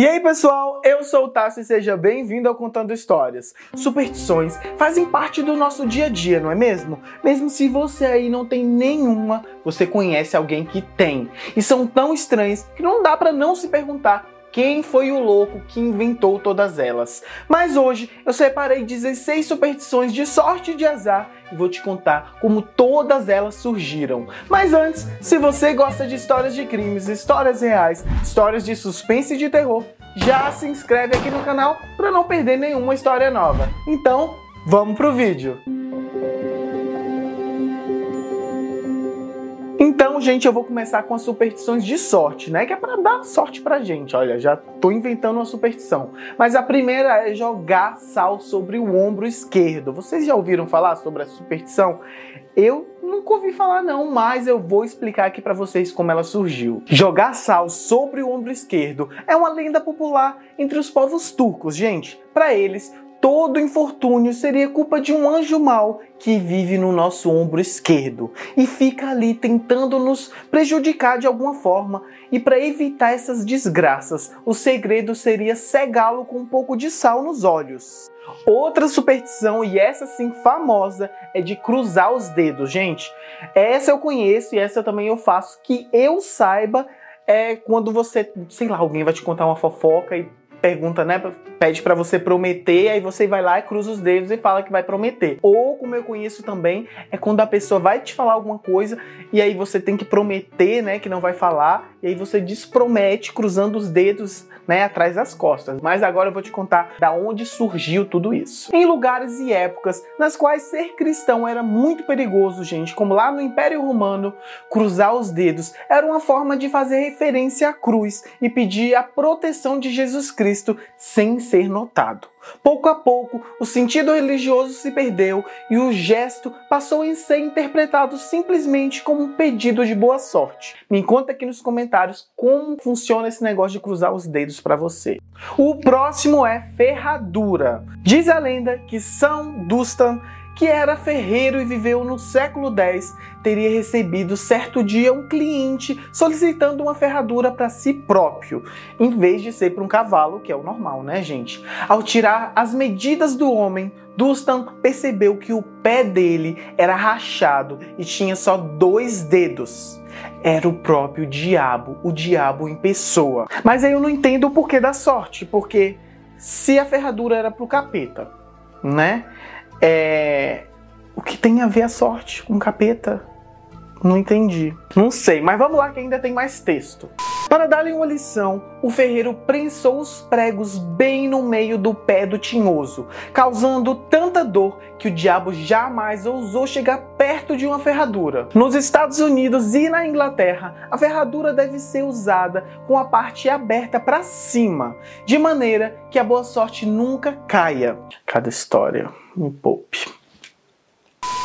E aí, pessoal, eu sou o Tassi e seja bem-vindo ao Contando Histórias. Superstições fazem parte do nosso dia a dia, não é mesmo? Mesmo se você aí não tem nenhuma, você conhece alguém que tem. E são tão estranhas que não dá para não se perguntar quem foi o louco que inventou todas elas. Mas hoje eu separei 16 superstições de sorte e de azar e vou te contar como todas elas surgiram. Mas antes, se você gosta de histórias de crimes, histórias reais, histórias de suspense e de terror, já se inscreve aqui no canal para não perder nenhuma história nova. Então, vamos pro vídeo. Então, gente, eu vou começar com as superstições de sorte, né? Que é para dar sorte pra gente. Olha, já tô inventando uma superstição. Mas a primeira é jogar sal sobre o ombro esquerdo. Vocês já ouviram falar sobre a superstição? Eu nunca ouvi falar não, mas eu vou explicar aqui para vocês como ela surgiu. Jogar sal sobre o ombro esquerdo é uma lenda popular entre os povos turcos, gente. Para eles, todo infortúnio seria culpa de um anjo mau que vive no nosso ombro esquerdo e fica ali tentando nos prejudicar de alguma forma. E para evitar essas desgraças, o segredo seria cegá-lo com um pouco de sal nos olhos. Outra superstição, e essa sim famosa, é de cruzar os dedos, gente. Essa eu conheço e essa também eu faço. Que eu saiba, é quando você, sei lá, alguém vai te contar uma fofoca e pergunta, né? Pede para você prometer, aí você vai lá e cruza os dedos e fala que vai prometer. Ou, como eu conheço também, é quando a pessoa vai te falar alguma coisa e aí você tem que prometer, né, que não vai falar, e aí você despromete cruzando os dedos, né, atrás das costas. Mas agora eu vou te contar da onde surgiu tudo isso. Em lugares e épocas nas quais ser cristão era muito perigoso, gente, como lá no Império Romano, cruzar os dedos era uma forma de fazer referência à cruz e pedir a proteção de Jesus Cristo sem ser notado. Pouco a pouco, o sentido religioso se perdeu e o gesto passou a ser interpretado simplesmente como um pedido de boa sorte. Me conta aqui nos comentários como funciona esse negócio de cruzar os dedos para você. O próximo é ferradura. Diz a lenda que São Dustan que era ferreiro e viveu no século X, teria recebido certo dia um cliente solicitando uma ferradura para si próprio, em vez de ser para um cavalo, que é o normal, né, gente? Ao tirar as medidas do homem, Dustan percebeu que o pé dele era rachado e tinha só dois dedos. Era o próprio diabo, o diabo em pessoa. Mas aí eu não entendo o porquê da sorte, porque se a ferradura era para o capeta, né? É... O que tem a ver a sorte com capeta? Não entendi. Não sei, mas vamos lá que ainda tem mais texto. Para dar-lhe uma lição, o ferreiro prensou os pregos bem no meio do pé do tinhoso, causando tanta dor que o diabo jamais ousou chegar perto de uma ferradura. Nos Estados Unidos e na Inglaterra, a ferradura deve ser usada com a parte aberta para cima, de maneira que a boa sorte nunca caia. Cada história me poupe.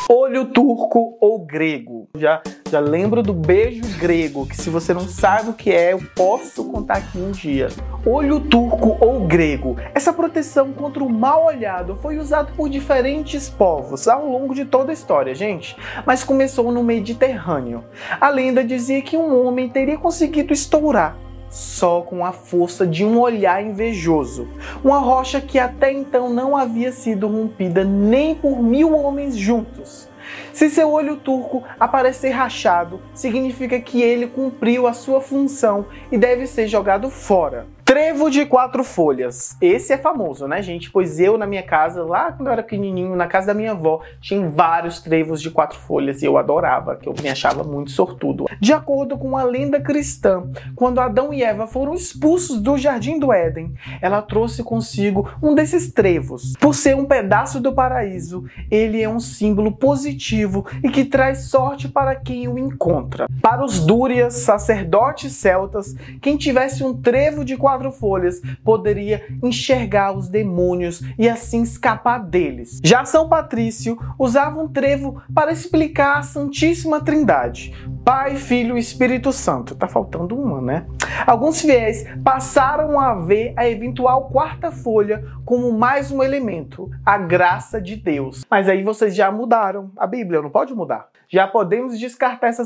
Olho turco ou grego. Já, já lembro do beijo grego, que se você não sabe o que é, eu posso contar aqui um dia. Olho turco ou grego. Essa proteção contra o mal olhado foi usada por diferentes povos ao longo de toda a história, gente. Mas começou no Mediterrâneo. A lenda dizia que um homem teria conseguido estourar só com a força de um olhar invejoso. Uma rocha que até então não havia sido rompida nem por mil homens juntos. Se seu olho turco aparecer rachado, significa que ele cumpriu a sua função e deve ser jogado fora. Trevo de quatro folhas. Esse é famoso, né, gente? Pois eu, na minha casa, lá quando eu era pequenininho, na casa da minha avó, tinha vários trevos de quatro folhas e eu adorava, que eu me achava muito sortudo. De acordo com a lenda cristã, quando Adão e Eva foram expulsos do jardim do Éden, ela trouxe consigo um desses trevos. Por ser um pedaço do paraíso, ele é um símbolo positivo e que traz sorte para quem o encontra. Para os dúrias, sacerdotes celtas, quem tivesse um trevo de quatro quatro folhas poderia enxergar os demônios e assim escapar deles. Já São Patrício usava um trevo para explicar a Santíssima Trindade. Pai, Filho e Espírito Santo. Tá faltando uma, né? Alguns fiéis passaram a ver a eventual quarta folha como mais um elemento, a graça de Deus. Mas aí vocês já mudaram a Bíblia, não pode mudar. Já podemos descartar essa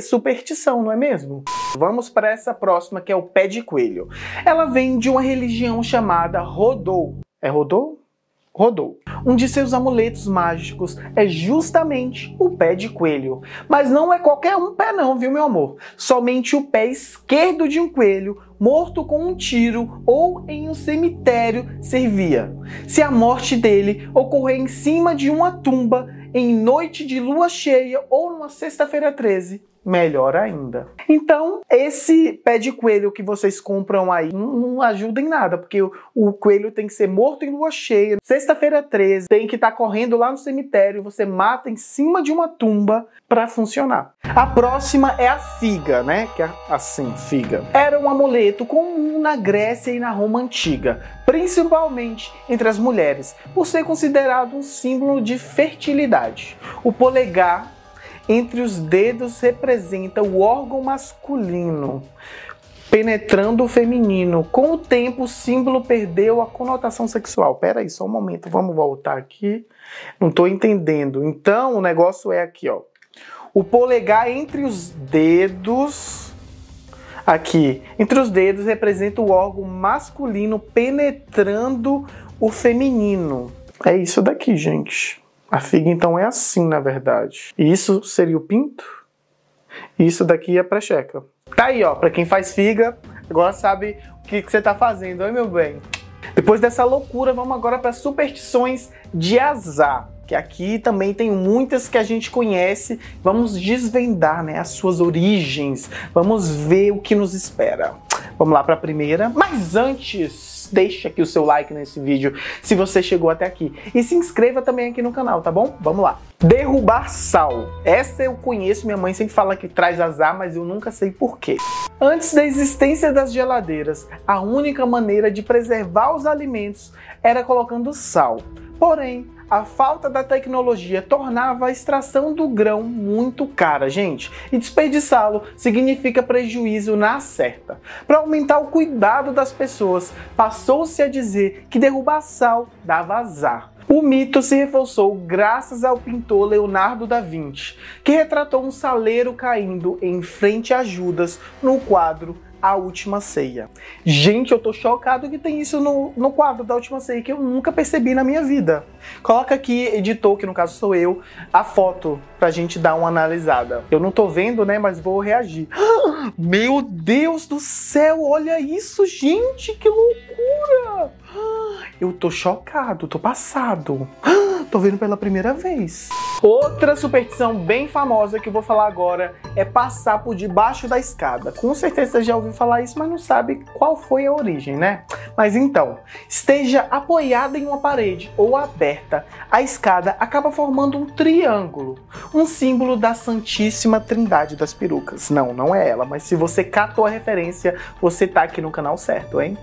superstição, não é mesmo? Vamos para essa próxima que é o pé de coelho. Ela vem de uma religião chamada Rodou. É Rodou? rodou. Um de seus amuletos mágicos é justamente o pé de coelho. Mas não é qualquer um pé não, viu meu amor? Somente o pé esquerdo de um coelho morto com um tiro ou em um cemitério servia. Se a morte dele ocorrer em cima de uma tumba em noite de lua cheia ou numa sexta-feira 13, melhor ainda. Então, esse pé de coelho que vocês compram aí não, não ajuda em nada, porque o, o, coelho tem que ser morto em lua cheia. Sexta-feira 13, tem que estar tá correndo lá no cemitério, você mata em cima de uma tumba para funcionar. A próxima é a figa, né? Que é assim, figa. Era um amuleto comum na Grécia e na Roma antiga, principalmente entre as mulheres, por ser considerado um símbolo de fertilidade. O polegar entre os dedos representa o órgão masculino, penetrando o feminino. Com o tempo, o símbolo perdeu a conotação sexual. Pera aí, só um momento, vamos voltar aqui. Não estou entendendo. Então, o negócio é aqui, ó. O polegar entre os dedos aqui, entre os dedos representa o órgão masculino penetrando o feminino. É isso daqui, gente. A figa então é assim, na verdade. E isso seria o pinto? E isso daqui é a precheca. Tá aí, ó, para quem faz figa, agora sabe o que, você tá fazendo, oi meu bem. Depois dessa loucura, vamos agora para superstições de azar que aqui também tem muitas que a gente conhece. Vamos desvendar né, as suas origens, vamos ver o que nos espera. Vamos lá para a primeira, mas antes deixe aqui o seu like nesse vídeo se você chegou até aqui. E se inscreva também aqui no canal, tá bom? Vamos lá. Derrubar sal. Essa eu conheço, minha mãe sempre fala que traz azar, mas eu nunca sei porquê. Antes da existência das geladeiras, a única maneira de preservar os alimentos era colocando sal. Porém, a falta da tecnologia tornava a extração do grão muito cara, gente, e desperdiçá-lo significa prejuízo na certa. Para aumentar o cuidado das pessoas, passou-se a dizer que derrubar sal dava azar. O mito se reforçou graças ao pintor Leonardo da Vinci, que retratou um saleiro caindo em frente a Judas no quadro a Última Ceia. Gente, eu tô chocado que tem isso no, no quadro da Última Ceia, que eu nunca percebi na minha vida. Coloca aqui, editor, que no caso sou eu, a foto pra gente dar uma analisada. Eu não tô vendo, né, mas vou reagir. Meu Deus do céu, olha isso, gente, que loucura! Eu tô chocado, tô passado. Tô vendo pela primeira vez. Outra superstição bem famosa que eu vou falar agora é passar por debaixo da escada. Com certeza você já ouviu falar isso, mas não sabe qual foi a origem, né? Mas então, esteja apoiada em uma parede ou aberta, a escada acaba formando um triângulo, um símbolo da Santíssima Trindade das Perucas. Não, não é ela, mas se você catou a referência, você tá aqui no canal certo, hein?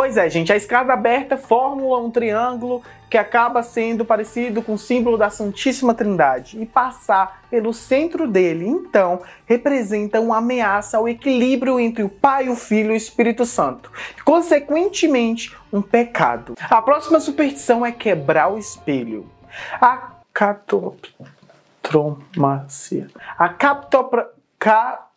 Pois é, gente, a escada aberta forma um triângulo que acaba sendo parecido com o símbolo da Santíssima Trindade e passar pelo centro dele, então, representa uma ameaça ao equilíbrio entre o Pai, o Filho e o Espírito Santo, consequentemente, um pecado. A próxima superstição é quebrar o espelho. A catoptromacia. A captopra... Ca...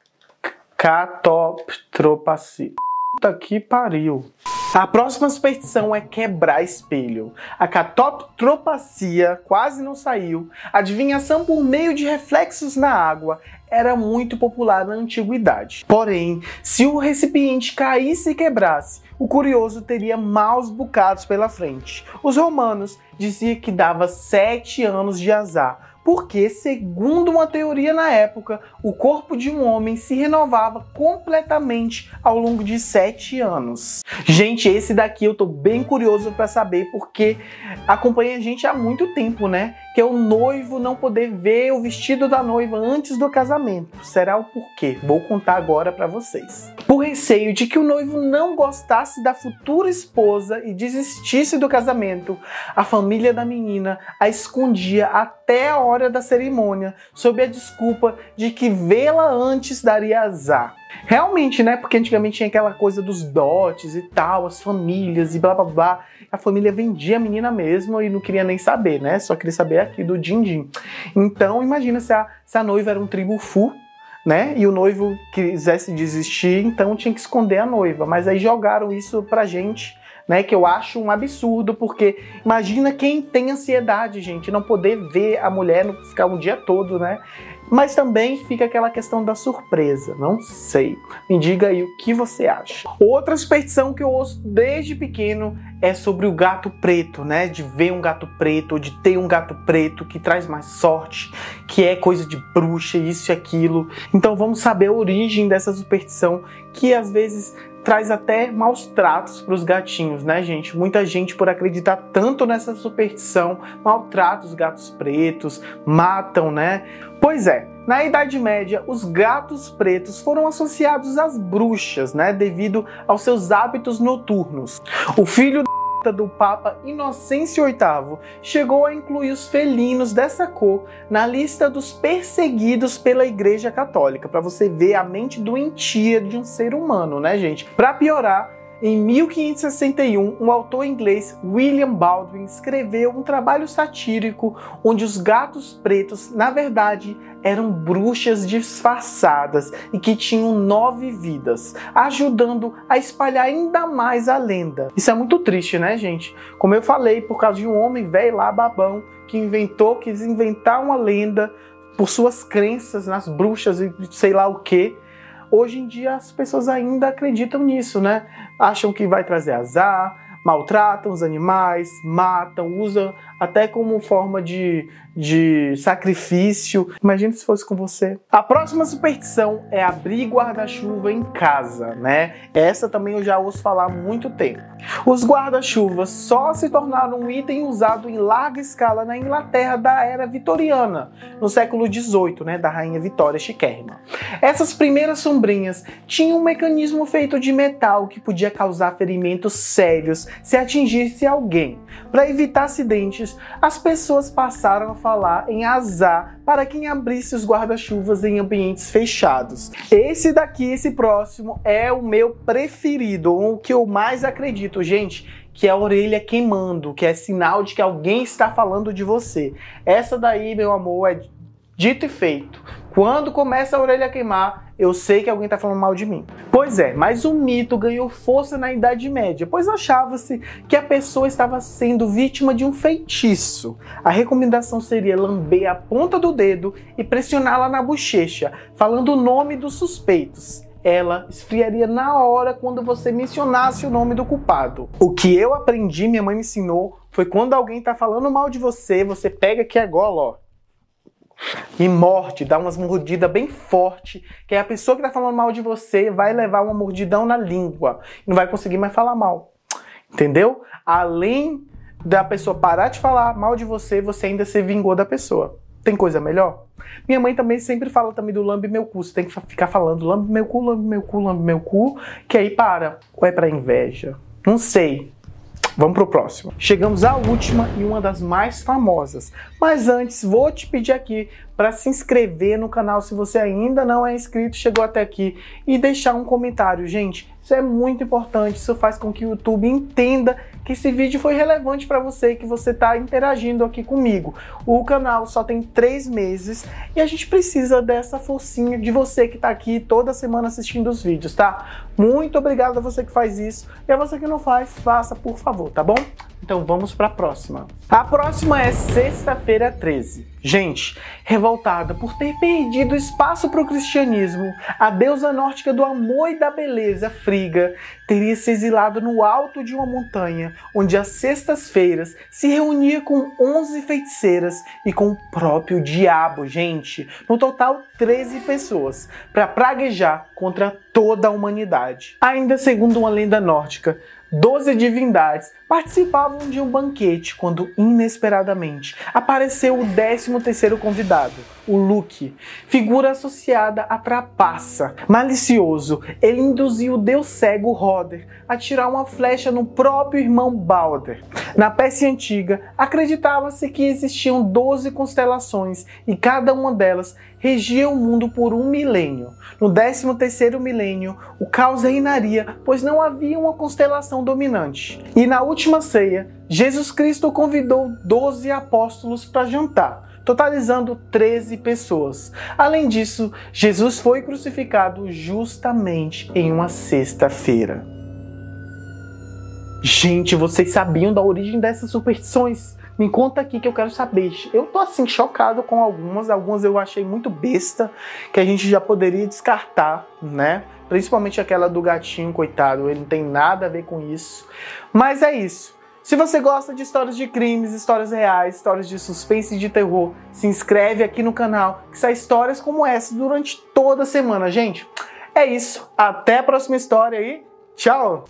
Catoptropacia. Puta que pariu. A próxima superstição é quebrar espelho. A catoptropacia quase não saiu. Adivinhação por meio de reflexos na água era muito popular na antiguidade. Porém, se o recipiente caísse e quebrasse, o curioso teria maus bocados pela frente. Os romanos diziam que dava sete anos de azar porque, segundo uma teoria na época, o corpo de um homem se renovava completamente ao longo de sete anos. Gente, esse daqui eu tô bem curioso para saber porque acompanha a gente há muito tempo, né? Que é o noivo não poder ver o vestido da noiva antes do casamento. Será o porquê? Vou contar agora para vocês. Por receio de que o noivo não gostasse da futura esposa e desistisse do casamento, a família da menina a escondia até a hora hora da cerimônia, sob a desculpa de que vê-la antes daria azar. Realmente, né? Porque antigamente tinha aquela coisa dos dotes e tal, as famílias e blá blá blá. A família vendia a menina mesmo e não queria nem saber, né? Só queria saber aqui do din-din. Então, imagina se a, se a noiva era um tribo fu, né? E o noivo quisesse desistir, então tinha que esconder a noiva. Mas aí jogaram isso pra gente né? Que eu acho um absurdo, porque imagina quem tem ansiedade, gente, não poder ver a mulher, ficar um dia todo, né? Mas também fica aquela questão da surpresa, não sei. Me diga aí o que você acha. Outra superstição que eu ouço desde pequeno é sobre o gato preto, né? De ver um gato preto, ou de ter um gato preto que traz mais sorte, que é coisa de bruxa, isso e aquilo. Então vamos saber a origem dessa superstição que às vezes traz até maus tratos para os gatinhos, né, gente? Muita gente, por acreditar tanto nessa superstição, maltrata os gatos pretos, matam, né? Pois é, na Idade Média, os gatos pretos foram associados às bruxas, né, devido aos seus hábitos noturnos. O filho do Papa Inocêncio VIII chegou a incluir os felinos dessa cor na lista dos perseguidos pela Igreja Católica, para você ver a mente doentia de um ser humano, né, gente? Para piorar, em 1561, um autor inglês, William Baldwin, escreveu um trabalho satírico onde os gatos pretos, na verdade, eram bruxas disfarçadas e que tinham nove vidas, ajudando a espalhar ainda mais a lenda. Isso é muito triste, né, gente? Como eu falei, por causa de um homem velho lá, babão, que inventou, quis inventar uma lenda por suas crenças nas bruxas e sei lá o que hoje em dia as pessoas ainda acreditam nisso, né? Acham que vai trazer azar, maltratam os animais, matam, usam até como forma de, de sacrifício. Imagina se fosse com você. A próxima superstição é abrir guarda-chuva em casa, né? Essa também eu já ouço falar há muito tempo. Os guarda-chuvas só se tornaram um item usado em larga escala na Inglaterra da era vitoriana, no século XVIII, né, da rainha Vitória Chiquérrima. Essas primeiras sombrinhas tinham um mecanismo feito de metal que podia causar ferimentos sérios se atingisse alguém. Para evitar acidentes, as pessoas passaram a falar em azar para quem abrisse os guarda-chuvas em ambientes fechados. Esse daqui, esse próximo, é o meu preferido, o que eu mais acredito, gente que é a orelha queimando, que é sinal de que alguém está falando de você. Essa daí, meu amor, é dito e feito. Quando começa a orelha a queimar, eu sei que alguém está falando mal de mim. Pois é, mas o mito ganhou força na Idade Média, pois achava-se que a pessoa estava sendo vítima de um feitiço. A recomendação seria lamber a ponta do dedo e pressioná-la na bochecha, falando o nome dos suspeitos ela esfriaria na hora quando você mencionasse o nome do culpado. O que eu aprendi, minha mãe me ensinou, foi quando alguém está falando mal de você, você pega aqui agora, ó, e morte, dá umas mordidas bem forte, que a pessoa que tá falando mal de você vai levar uma mordidão na língua e não vai conseguir mais falar mal. Entendeu? Além da pessoa parar de falar mal de você, você ainda se vingou da pessoa. Tem coisa melhor? Minha mãe também sempre fala também do lambe meu cu. Você tem que ficar falando lambe meu cu, lambe meu cu, lambe meu cu, que aí para. Ou é pra inveja? Não sei. Vamos pro próximo. Chegamos à última e uma das mais famosas. Mas antes, vou te pedir aqui para se inscrever no canal se você ainda não é inscrito, chegou até aqui e deixar um comentário, gente. Isso é muito importante, isso faz com que o YouTube entenda que esse vídeo foi relevante para você e que você está interagindo aqui comigo. O canal só tem três meses e a gente precisa dessa forcinha de você que está aqui toda semana assistindo os vídeos, tá? Muito obrigado a você que faz isso e a você que não faz, faça por favor, tá bom? Então vamos para a próxima. A próxima é sexta-feira 13. Gente, revoltada por ter perdido espaço para o cristianismo, a deusa nórdica do amor e da beleza, Friga, teria se exilado no alto de uma montanha, onde às sextas-feiras se reunia com 11 feiticeiras e com o próprio diabo, gente. No total, 13 pessoas, para praguejar contra toda a humanidade. Ainda segundo uma lenda nórdica, Doze divindades participavam de um banquete quando, inesperadamente, apareceu o décimo terceiro convidado, o Luke, figura associada à trapaça. Malicioso, ele induziu o deus cego Roder a tirar uma flecha no próprio irmão Balder. Na Pérsia antiga, acreditava-se que existiam 12 constelações e cada uma delas regia o mundo por um milênio. No 13º milênio, o caos reinaria, pois não havia uma constelação dominante. E na última ceia, Jesus Cristo convidou 12 apóstolos para jantar totalizando 13 pessoas. Além disso, Jesus foi crucificado justamente em uma sexta-feira. Gente, vocês sabiam da origem dessas superstições? Me conta aqui que eu quero saber. Eu tô assim chocado com algumas, algumas eu achei muito besta, que a gente já poderia descartar, né? Principalmente aquela do gatinho, coitado, ele não tem nada a ver com isso. Mas é isso. Se você gosta de histórias de crimes, histórias reais, histórias de suspense e de terror, se inscreve aqui no canal, que sai histórias como essa durante toda a semana, gente. É isso. Até a próxima história e tchau!